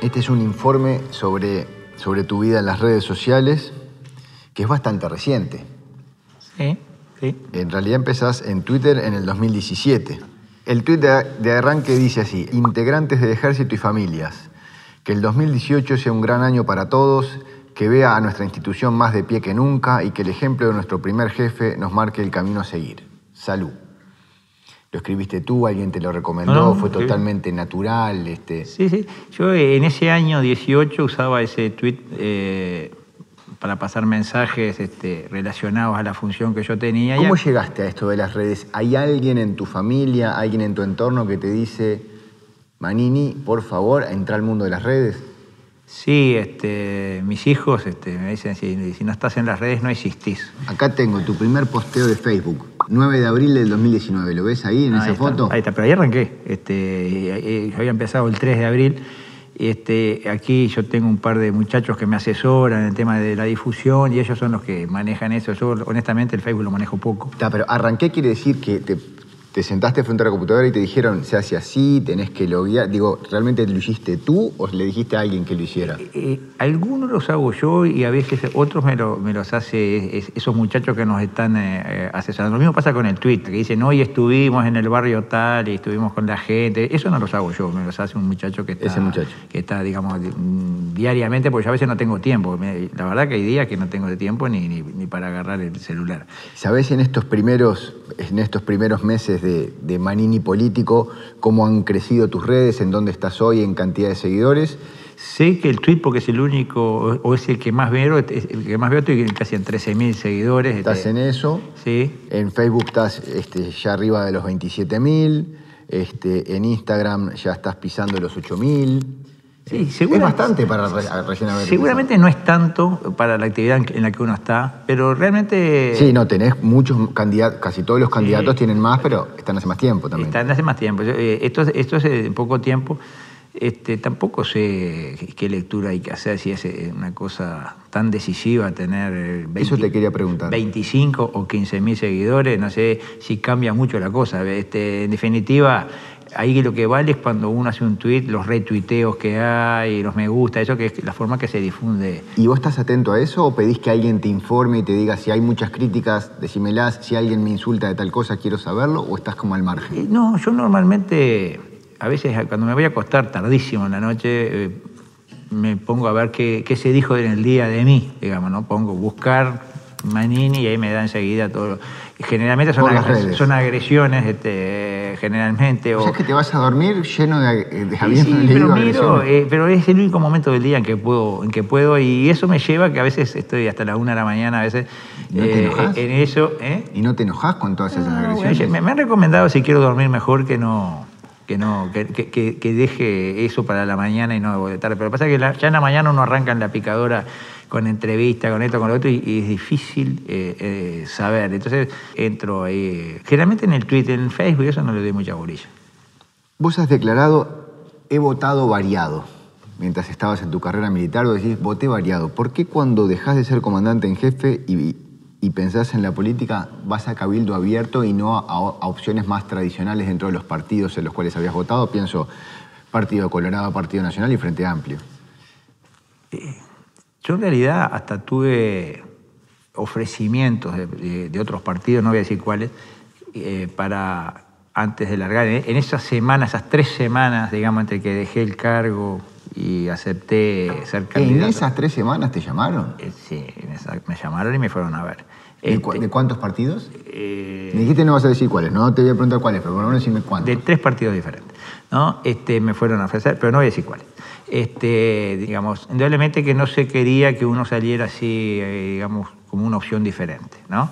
Este es un informe sobre, sobre tu vida en las redes sociales, que es bastante reciente. Sí, sí. En realidad empezás en Twitter en el 2017. El tweet de, de arranque dice así, integrantes del ejército y familias, que el 2018 sea un gran año para todos, que vea a nuestra institución más de pie que nunca y que el ejemplo de nuestro primer jefe nos marque el camino a seguir. Salud. Lo escribiste tú, alguien te lo recomendó, No, no, fue sí. totalmente natural. Este, Sí, sí. Yo eh, en ese año 18 usaba ese tweet eh, para pasar mensajes este, relacionados a la función que yo tenía. ¿Cómo llegaste a esto de las redes? ¿Hay alguien en tu familia, alguien en tu entorno que te dice, Manini, por favor, entra al mundo de las redes? Sí, este, mis hijos este, me dicen, si, si no estás en las redes no existís. Acá tengo tu primer posteo de Facebook, 9 de abril del 2019. ¿Lo ves ahí en Ahí esa está, foto? Ahí está, pero ahí arranqué. Este, eh, yo había empezado el 3 de abril. Este, aquí yo tengo un par de muchachos que me asesoran en el tema de la difusión y ellos son los que manejan eso. Yo, honestamente, el Facebook lo manejo poco. Está, pero arranqué quiere decir que te, te sentaste frente a la computadora y te dijeron, se hace así, tenés que loguear. Digo, ¿realmente lo hiciste tú o le dijiste a alguien que lo hiciera? Eh, algunos los hago yo y a veces otros me, lo- me los hace es- esos muchachos que nos están eh, eh, asesorando. Lo mismo pasa con el tweet, que dicen, hoy estuvimos en el barrio tal y estuvimos con la gente. Eso no los hago yo, me los hace un muchacho que está, Ese muchacho. Que está digamos, di- mm, diariamente, porque yo a veces no tengo tiempo. La verdad que hay días que no tengo de tiempo ni, ni, ni para agarrar el celular. ¿Sabés en estos primeros, en estos primeros meses de, de Manini político cómo han crecido tus redes, en dónde estás hoy en cantidad de seguidores? Sé que el tweet, porque es el único, o es el que más veo, el que más veo, estoy casi en 13.000 seguidores. Estás este, en eso. Sí, En Facebook estás este, ya arriba de los 27.000. Este, en Instagram ya estás pisando los 8.000. Sí, es bastante para re- recién haber Seguramente no es tanto para la actividad en la que uno está, pero realmente. Sí, no, tenés muchos candidatos, casi todos los candidatos tienen más, pero están hace más tiempo también. están hace más tiempo. Yo, eh, esto, es- esto es en poco tiempo. Este, tampoco sé qué lectura hay que hacer, si es eh, una cosa tan decisiva tener eh, Eso te quería preguntar. 25 o 15 mil seguidores, no sé si cambia mucho la cosa. Este, en definitiva, ahí lo que vale es cuando uno hace un tweet, los retuiteos que hay, los me gusta, eso que es la forma que se difunde. ¿Y vos estás atento a eso o pedís que alguien te informe y te diga si hay muchas críticas, decímelas, si alguien me insulta de tal cosa, quiero saberlo o estás como al margen? Eh, No, yo normalmente, a veces cuando me voy a acostar tardísimo en la noche, eh, me pongo a ver qué, qué se dijo en el día de mí, digamos, ¿no? Pongo buscar Manini y ahí me da enseguida todo. generalmente son agresiones, este, generalmente. O O, sea que te vas a dormir lleno de, de Sí, pero miro, eh, pero es el único momento del día en que puedo, en que puedo, y eso me lleva que a veces estoy hasta la una de la mañana, a veces ¿No te enojás? en eso, ¿eh? ¿Y no te enojas con todas esas No, agresiones? bueno, me, me han recomendado si quiero dormir mejor que no que no que, que- que- que deje eso para la mañana y no de tarde. Pero pasa que la- ya en la mañana uno arranca en la picadora con entrevista, con esto, con lo otro, y, y es difícil eh, eh, saber. Entonces entro ahí. Generalmente en el Twitter, en el Facebook, eso no le doy mucha bolilla. Vos has declarado, he votado variado. Mientras estabas en tu carrera militar, vos decís, voté variado. ¿Por qué cuando dejás de ser comandante en jefe y, y pensás en la política, vas a cabildo abierto y no a, a opciones más tradicionales dentro de los partidos en los cuales habías votado? Pienso Partido Colorado, Partido Nacional y Frente Amplio. Yo en realidad hasta tuve ofrecimientos de, de- de otros partidos, no voy a decir cuáles, eh, para antes de largar. En, en esas semanas, esas tres semanas, digamos, entre que dejé el cargo y acepté ser ¿En candidato. esas tres semanas te llamaron? Eh, sí, en esa- me llamaron y me fueron a ver. ¿De, Este, cu- de cuántos partidos? eh, Me dijiste no vas a decir cuáles, no te voy a preguntar cuáles, pero por lo menos decime cuántos. de tres partidos diferentes. ¿no? Este, me fueron a ofrecer, pero no voy a decir cuáles. Este, digamos, indudablemente que no se quería que uno saliera así, eh, digamos, como una opción diferente. ¿no?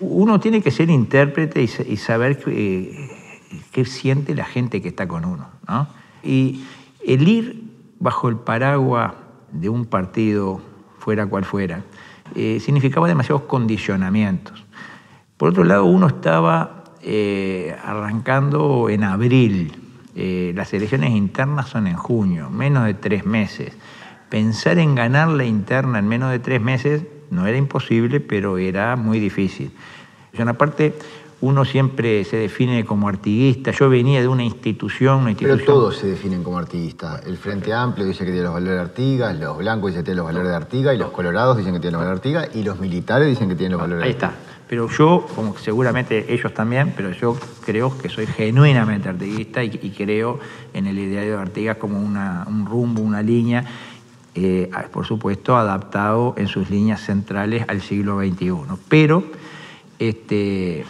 Uno tiene que ser intérprete y, y saber eh, qué siente la gente que está con uno. ¿no? Y el ir bajo el paraguas de un partido, fuera cual fuera, eh, significaba demasiados condicionamientos. Por otro lado, uno estaba eh, arrancando en abril. Eh, las elecciones internas son en junio, menos de tres meses. Pensar en ganar la interna en menos de tres meses no era imposible, pero era muy difícil. Yo, aparte, uno siempre se define como artiguista. Yo venía de una institución, una institución... Pero todos se definen como artiguistas. El Frente Amplio dice que tiene los valores de Artigas, los blancos dicen que tienen los valores de Artigas, y los colorados dicen que tienen los valores de Artigas, y los militares dicen que tienen los valores de Ahí está. Pero yo, como seguramente ellos también, pero yo creo que soy genuinamente artiguista y, creo en el ideario de Artigas como un rumbo, una línea, eh, por supuesto adaptado en sus líneas centrales al siglo XXI. Pero este,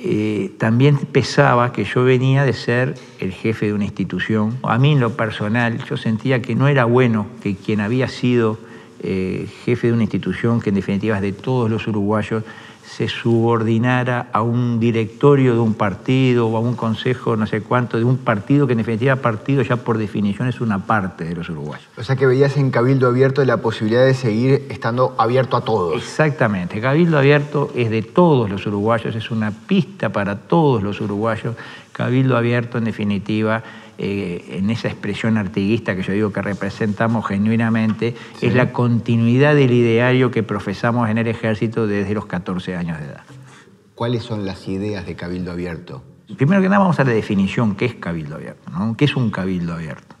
eh, también pesaba que yo venía de ser el jefe de una institución. A mí en lo personal yo sentía que no era bueno que quien había sido eh, jefe de una institución que en definitiva es de todos los uruguayos se subordinara a un directorio de un partido o a un consejo, no sé cuánto, de un partido que en definitiva partido ya por definición es una parte de los uruguayos. O sea que veías en Cabildo Abierto la posibilidad de seguir estando abierto a todos. Exactamente, Cabildo Abierto es de todos los uruguayos, es una pista para todos los uruguayos. Cabildo Abierto en definitiva eh, en esa expresión artiguista que yo digo que representamos genuinamente, es la continuidad del ideario que profesamos en el ejército desde los 14 años de edad. ¿Cuáles son las ideas de Cabildo Abierto? Primero que nada vamos a la definición, ¿qué es Cabildo Abierto? ¿Qué es un Cabildo Abierto?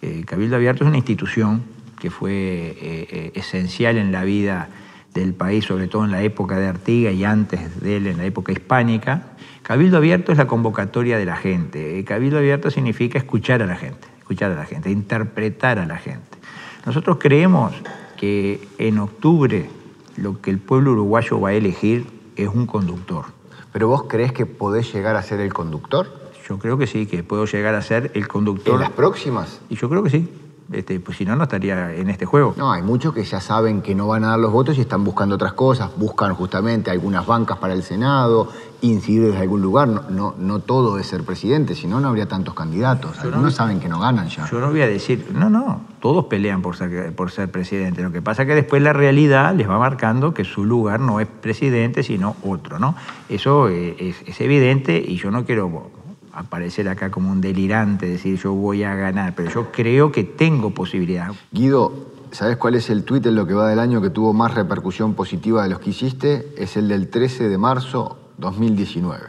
Eh, Cabildo Abierto es una institución que fue eh, esencial en la vida del país, sobre todo en la época de Artigas y antes de él, en la época hispánica, Cabildo abierto es la convocatoria de la gente. Eh, cabildo abierto significa escuchar a la gente, escuchar a la gente, interpretar a la gente. Nosotros creemos que en octubre lo que el pueblo uruguayo va a elegir es un conductor. ¿Pero vos crees que podés llegar a ser el conductor? Yo creo que sí, que puedo llegar a ser el conductor. ¿En las próximas? Y yo creo que sí. Este, pues si no, no estaría en este juego. No, hay muchos que ya saben que no van a dar los votos y están buscando otras cosas, buscan justamente algunas bancas para el Senado, incidir desde algún lugar. No, no, todo es ser presidente, si no, no habría tantos candidatos. Algunos saben que no ganan ya. Yo no voy a decir, no, no, todos pelean por ser, por ser presidente. Lo que pasa es que después la realidad les va marcando que su lugar no es presidente, sino otro, ¿no? Eso eh, es, es evidente y yo no quiero aparecer acá como un delirante, decir yo voy a ganar, pero yo creo que tengo posibilidad. Guido, ¿sabes cuál es el tuit en lo que va del año que tuvo más repercusión positiva de los que hiciste? Es el del 13 de marzo 2019.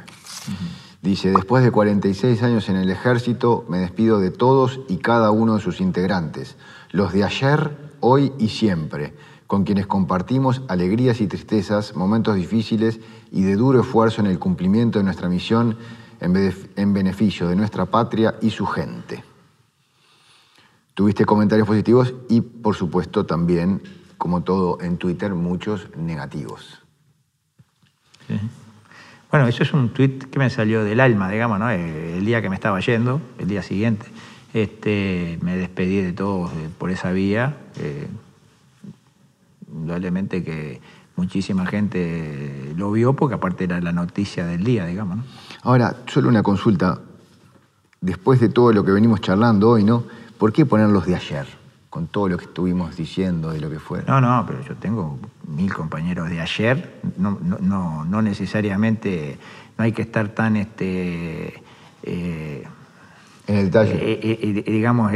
Dice, después de 46 años en el ejército, me despido de todos y cada uno de sus integrantes, los de ayer, hoy y siempre, con quienes compartimos alegrías y tristezas, momentos difíciles y de duro esfuerzo en el cumplimiento de nuestra misión en beneficio de nuestra patria y su gente. Tuviste comentarios positivos y, por supuesto, también, como todo en Twitter, muchos negativos. Bueno, eso es un tuit que me salió del alma, digamos, ¿no? Eh, el día que me estaba yendo, el día siguiente, este, me despedí de todos por esa vía. Eh, indudablemente que muchísima gente lo vio porque aparte era la noticia del día, digamos. ¿no? Ahora, solo una consulta. Después de todo lo que venimos charlando hoy, ¿no? ¿Por qué ponerlos de ayer? Con todo lo que estuvimos diciendo de lo que fue. No, no, pero yo tengo mil compañeros de ayer. No, no, no, necesariamente, no hay que estar tan este, eh, en el detalle. Eh, eh, digamos,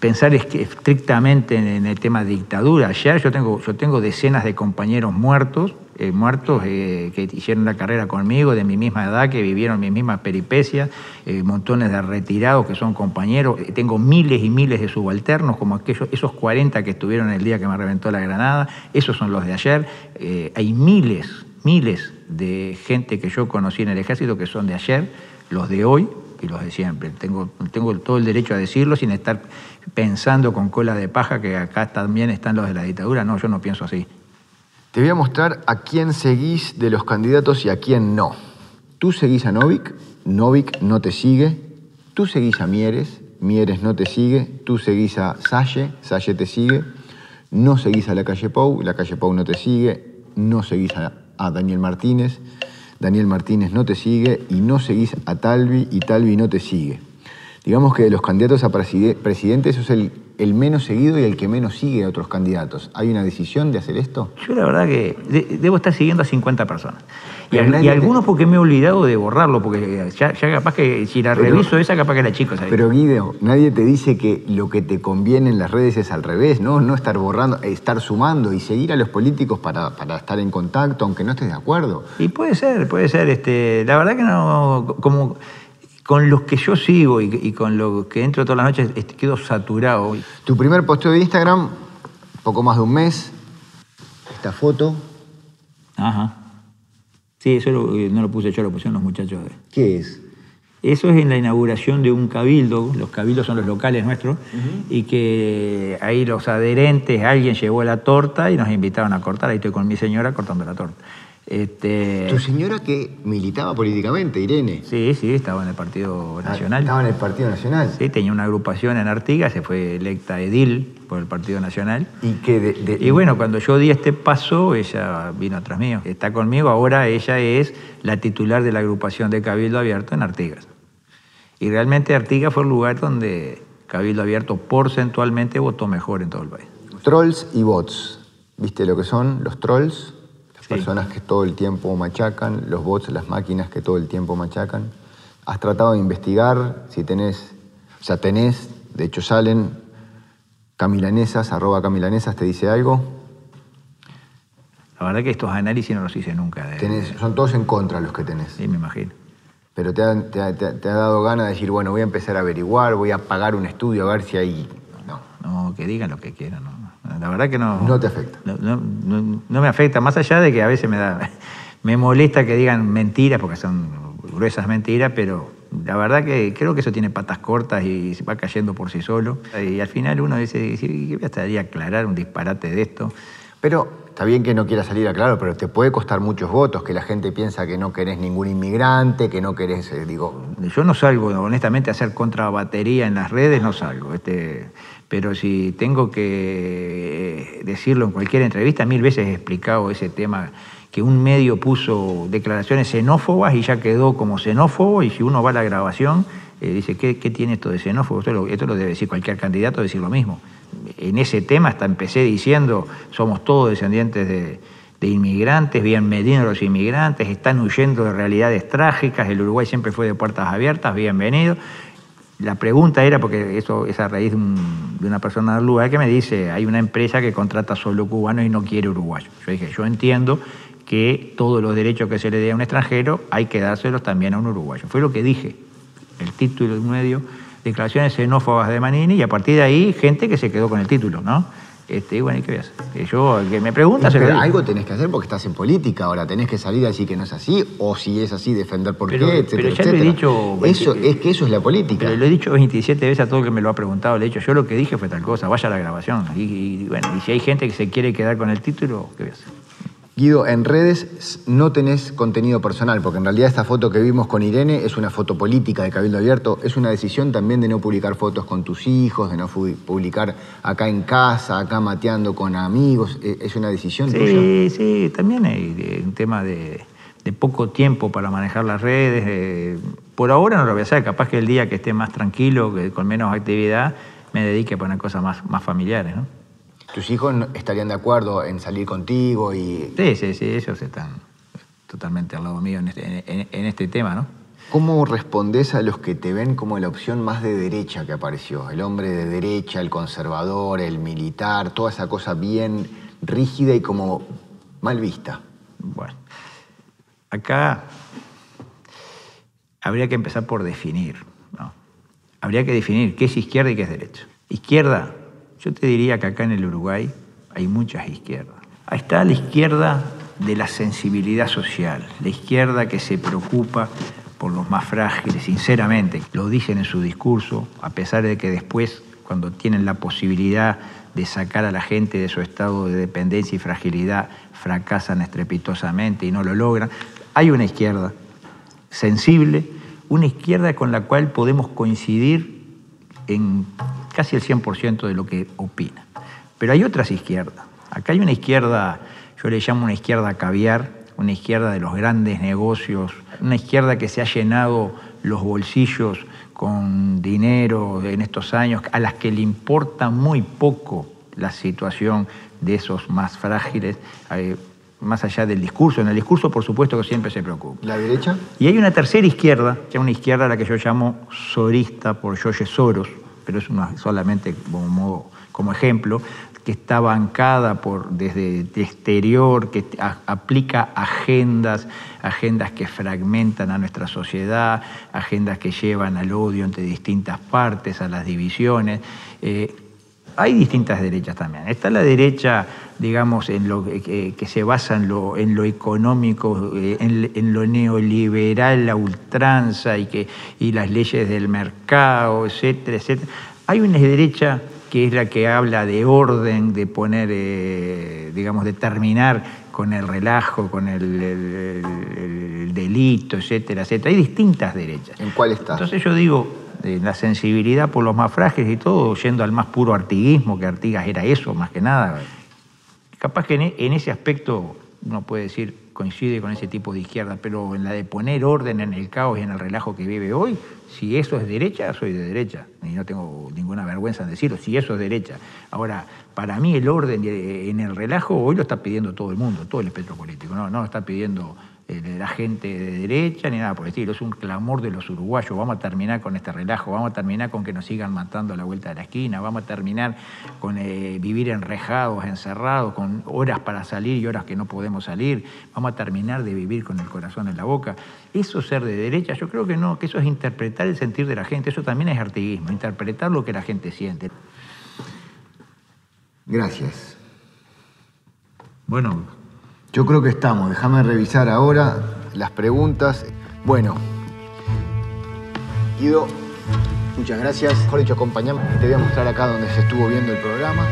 pensar es que estrictamente en, el tema de dictadura. Ayer yo tengo, yo tengo decenas de compañeros muertos, eh, muertos que hicieron la carrera conmigo, de mi misma edad, que vivieron mis mismas peripecias, montones de retirados que son compañeros. Tengo miles y miles de subalternos, como aquellos, esos 40 que estuvieron el día que me reventó la granada, esos son los de ayer. hay miles, miles de gente que yo conocí en el ejército que son de ayer, los de hoy y los de siempre. Tengo, tengo todo el derecho a decirlo sin estar pensando con cola de paja que acá también están los de la dictadura. No, yo no pienso así. Te voy a mostrar a quién seguís de los candidatos y a quién no. Tú seguís a Novik, Novik no te sigue. Tú seguís a Mieres, Mieres no te sigue. Tú seguís a Salle, Salle te sigue. No seguís a la calle Pou, la calle Pou no te sigue. No seguís a Daniel Martínez. Daniel Martínez no te sigue y no seguís a Talvi y Talvi no te sigue. Digamos que de los candidatos a presidente, eso es el el menos seguido y el que menos sigue a otros candidatos. ¿Hay una decisión de hacer esto? Yo la verdad que de- debo estar siguiendo a 50 personas. Y, algunos porque me he olvidado de borrarlo, porque ya, ya capaz que si la Pero- reviso esa, capaz que la chico. ¿sabes? Pero Guido, nadie te dice que lo que te conviene en las redes es al revés, ¿no? No estar borrando, estar sumando y seguir a los políticos para, para estar en contacto, aunque no estés de acuerdo. Y puede ser, puede ser. Este, la verdad que no, como con los que yo sigo y, y con los que entro todas las noches, este, quedo saturado. Tu primer posteo de Instagram, poco más de un mes, esta foto, Ajá. Sí, eso lo- eh, no lo puse yo, lo pusieron los muchachos. de- ¿qué es? Eso es en la inauguración de un cabildo, los cabildos son los locales nuestros, y que ahí los adherentes, alguien llevó la torta y nos invitaron a cortar, ahí estoy con mi señora cortando la torta. Este, Tu señora que militaba políticamente, Irene. sí, sí, estaba en el Partido Nacional. Estaba en el Partido Nacional. Sí, tenía una agrupación en Artigas, se fue electa edil por el Partido Nacional. Y que de, de- Y bueno, cuando yo di este paso, ella vino atrás mío. Está conmigo, ahora ella es la titular de la agrupación de Cabildo Abierto en Artigas. Y realmente Artigas fue el lugar donde Cabildo Abierto porcentualmente votó mejor en todo el país. Trolls y bots. ¿Viste lo que son los trolls? Sí. personas que todo el tiempo machacan, los bots, las máquinas que todo el tiempo machacan. ¿Has tratado de investigar si tenés, o sea, tenés, de hecho salen camilanesas, arroba camilanesas, ¿te dice algo? La verdad que estos análisis no los hice nunca. de- Tenés, son todos en contra los que tenés. Sí, me imagino. Pero ha- te ha- te ha dado ganas de decir, bueno, voy a empezar a averiguar, voy a pagar un estudio a ver si hay... No, No, que digan lo que quieran. no. La verdad que no. no te afecta. No, no- no- no me afecta, más allá de que a veces me da, me molesta que digan mentiras, porque son gruesas mentiras, pero la verdad que creo que eso tiene patas cortas y se va cayendo por sí solo. Y al final uno dice, "Sí, ¿qué voy a aclarar un disparate de esto? Pero está bien que no quieras salir a claro, pero te puede costar muchos votos, que la gente piensa que no querés ningún inmigrante, que no querés, eh, digo, Yo no salgo, honestamente, a hacer contrabatería en las redes, no salgo. Este, pero si tengo que eh, decirlo en cualquier entrevista, mil veces he explicado ese tema, que un medio puso declaraciones xenófobas y ya quedó como xenófobo, y si uno va a la grabación, eh, dice, ¿qué, qué tiene esto de xenófobo? Esto lo debe decir cualquier candidato, decir lo mismo. En ese tema hasta empecé diciendo, somos todos descendientes de, inmigrantes, bienvenidos los inmigrantes, están huyendo de realidades trágicas, el Uruguay siempre fue de puertas abiertas, bienvenido. La pregunta era, porque eso es a raíz de, un- de una persona del lugar que me dice, hay una empresa que contrata solo cubanos y no quiere uruguayos. Yo dije, yo entiendo que todos los derechos que se le dé a un extranjero hay que dárselos también a un uruguayo. Fue lo que dije, el título de un medio, declaraciones xenófobas de Manini, y a partir de ahí gente que se quedó con el título, ¿no? Este, y bueno, ¿y qué? Que yo, el que me pregunta, pero algo tenés que hacer porque estás en política ahora, tenés que salir a decir que no es así, o si es así, defender por Pero- qué, etcétera, pero ya lo he etcétera. dicho, Eso, es que eso es la política. Pero lo he dicho 27 veces a todo el que me lo ha preguntado. Le he dicho, yo lo que dije fue tal cosa, vaya a la grabación. Y, y, bueno, y si hay gente que se quiere quedar con el título, ¿qué voy a hacer? Guido, en redes no tenés contenido personal, porque en realidad esta foto que vimos con Irene es una foto política de Cabildo Abierto. Es una decisión también de no publicar fotos con tus hijos, de no publicar acá en casa, acá mateando con amigos. Eh, ¿Es una decisión tuya? Sí, sí, también hay de- un tema de, de poco tiempo para manejar las redes. eh, por ahora no lo voy a hacer, capaz que el día que esté más tranquilo, que con menos actividad, me dedique a poner cosas más, más familiares, ¿no? ¿Tus hijos estarían de acuerdo en salir contigo y Sí, sí, sí, ellos están totalmente al lado mío en este, en- en este tema, ¿no? ¿Cómo respondes a los que te ven como la opción más de derecha que apareció? El hombre de derecha, el conservador, el militar, toda esa cosa bien rígida y como mal vista. Bueno, acá habría que empezar por definir, ¿no? Habría que definir qué es izquierda y qué es derecha. Izquierda, yo te diría que acá en el Uruguay hay muchas izquierdas. Ahí está la izquierda de la sensibilidad social, la izquierda que se preocupa por los más frágiles, sinceramente, lo dicen en su discurso, a pesar de que después, cuando tienen la posibilidad de sacar a la gente de su estado de dependencia y fragilidad, fracasan estrepitosamente y no lo logran. Hay una izquierda sensible, una izquierda con la cual podemos coincidir en casi el 100% de lo que opina. Pero hay otras izquierdas. Acá hay una izquierda, yo le llamo una izquierda caviar, una izquierda de los grandes negocios, una izquierda que se ha llenado los bolsillos con dinero en estos años, a las que le importa muy poco la situación de esos más frágiles, eh, más allá del discurso. En el discurso, por supuesto, que siempre se preocupa. ¿La derecha? Y hay una tercera izquierda, que es una izquierda a la que yo llamo sorista por George Soros, pero es una, solamente como, como ejemplo, que está bancada por, desde el exterior, que aplica agendas, agendas que fragmentan a nuestra sociedad, agendas que llevan al odio entre distintas partes, a las divisiones. Eh, hay distintas derechas también. Está la derecha, digamos, en lo, que se basa en lo, en lo económico, eh, en, lo neoliberal, la ultranza y, que, y las leyes del mercado, etcétera, etcétera. Hay una derecha que es la que habla de orden, de poner, eh, digamos, de terminar con el relajo, con el, delito, etcétera, etcétera. Hay distintas derechas. ¿En cuál está? Entonces yo digo, la sensibilidad por los más frágiles y todo, yendo al más puro artiguismo, que Artigas era eso más que nada. Capaz que en, en ese aspecto uno puede decir coincide con ese tipo de izquierda, pero en la de poner orden en el caos y en el relajo que vive hoy, si eso es derecha, soy de derecha. Y no tengo ninguna vergüenza en decirlo, si eso es derecha. Ahora, para mí el orden en el relajo hoy lo está pidiendo todo el mundo, todo el espectro político. No, no lo está pidiendo eh, la gente de derecha ni nada por el estilo. Es un clamor de los uruguayos. Vamos a terminar con este relajo, vamos a terminar con que nos sigan matando a la vuelta de la esquina, vamos a terminar con eh, vivir enrejados, encerrados, con horas para salir y horas que no podemos salir. Vamos a terminar de vivir con el corazón en la boca. Eso ser de derecha, yo creo que no, que eso es interpretar el sentir de la gente. Eso también es artiguismo, interpretar lo que la gente siente. Gracias. Bueno, yo creo que estamos. Déjame revisar ahora las preguntas. Bueno, Guido, muchas gracias. Mejor dicho, acompañame. Te voy a mostrar acá donde se estuvo viendo el programa.